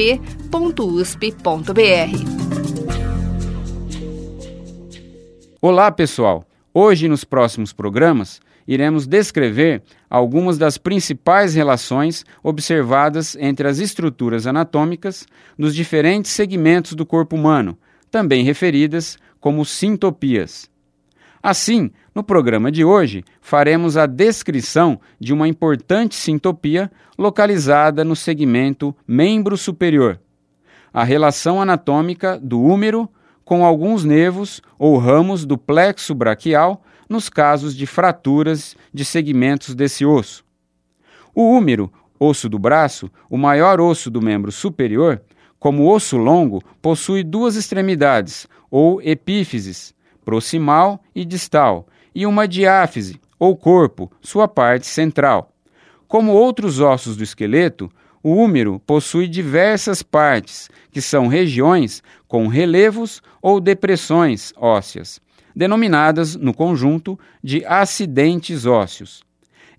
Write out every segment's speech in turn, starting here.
tirapele@fmrp.usp.br. Olá, pessoal. Hoje nos próximos programas iremos descrever algumas das principais relações observadas entre as estruturas anatômicas dos diferentes segmentos do corpo humano, também referidas como sintopias. Assim, no programa de hoje, faremos a descrição de uma importante sintopia localizada no segmento membro superior. A relação anatômica do úmero com alguns nervos ou ramos do plexo braquial nos casos de fraturas de segmentos desse osso. O úmero, osso do braço, o maior osso do membro superior, como osso longo, possui duas extremidades, ou epífises, proximal e distal, e uma diáfise, ou corpo, sua parte central. Como outros ossos do esqueleto, o úmero possui diversas partes, que são regiões com relevos ou depressões ósseas, denominadas no conjunto de acidentes ósseos.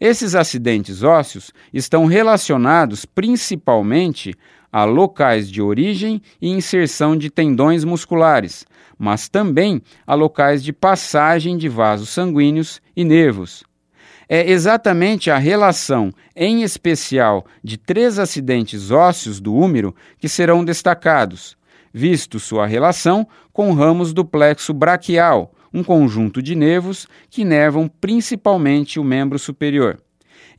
Esses acidentes ósseos estão relacionados principalmente a locais de origem e inserção de tendões musculares, mas também a locais de passagem de vasos sanguíneos e nervos. É exatamente a relação, em especial, de três acidentes ósseos do úmero que serão destacados, visto sua relação com ramos do plexo braquial, um conjunto de nervos que nervam principalmente o membro superior,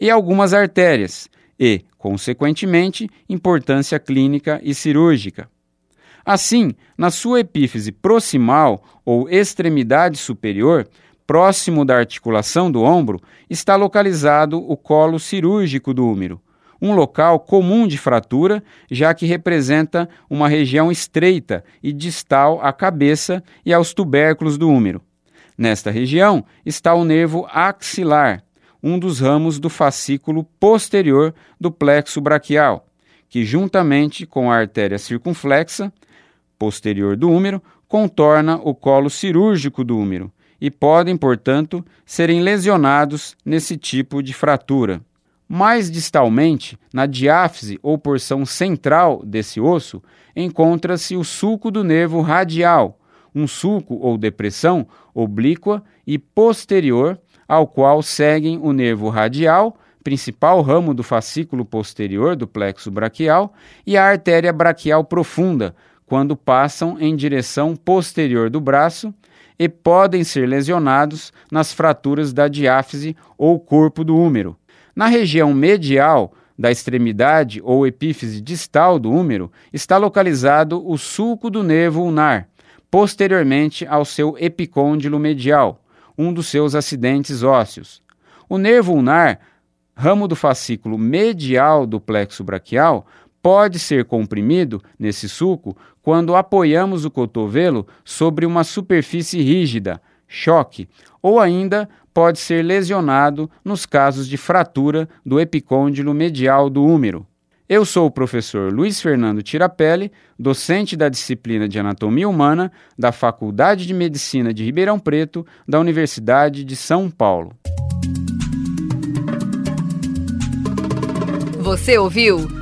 e algumas artérias, e, consequentemente, importância clínica e cirúrgica. Assim, na sua epífise proximal ou extremidade superior, próximo da articulação do ombro, está localizado o colo cirúrgico do úmero, um local comum de fratura, já que representa uma região estreita e distal à cabeça e aos tubérculos do úmero. Nesta região está o nervo axilar, um dos ramos do fascículo posterior do plexo braquial, que, juntamente com a artéria circunflexa, posterior do úmero, contorna o colo cirúrgico do úmero e podem, portanto, serem lesionados nesse tipo de fratura. Mais distalmente, na diáfise ou porção central desse osso, encontra-se o sulco do nervo radial, um sulco ou depressão oblíqua e posterior ao qual seguem o nervo radial, principal ramo do fascículo posterior do plexo braquial, e a artéria braquial profunda, quando passam em direção posterior do braço e podem ser lesionados nas fraturas da diáfise ou corpo do úmero. Na região medial da extremidade ou epífise distal do úmero está localizado o sulco do nervo ulnar, posteriormente ao seu epicôndilo medial, um dos seus acidentes ósseos. O nervo ulnar, ramo do fascículo medial do plexo braquial, pode ser comprimido nesse sulco quando apoiamos o cotovelo sobre uma superfície rígida, choque, ou ainda pode ser lesionado nos casos de fratura do epicôndilo medial do úmero. Eu sou o professor Luiz Fernando Tirapelli, docente da disciplina de Anatomia Humana da Faculdade de Medicina de Ribeirão Preto, da Universidade de São Paulo. Você ouviu?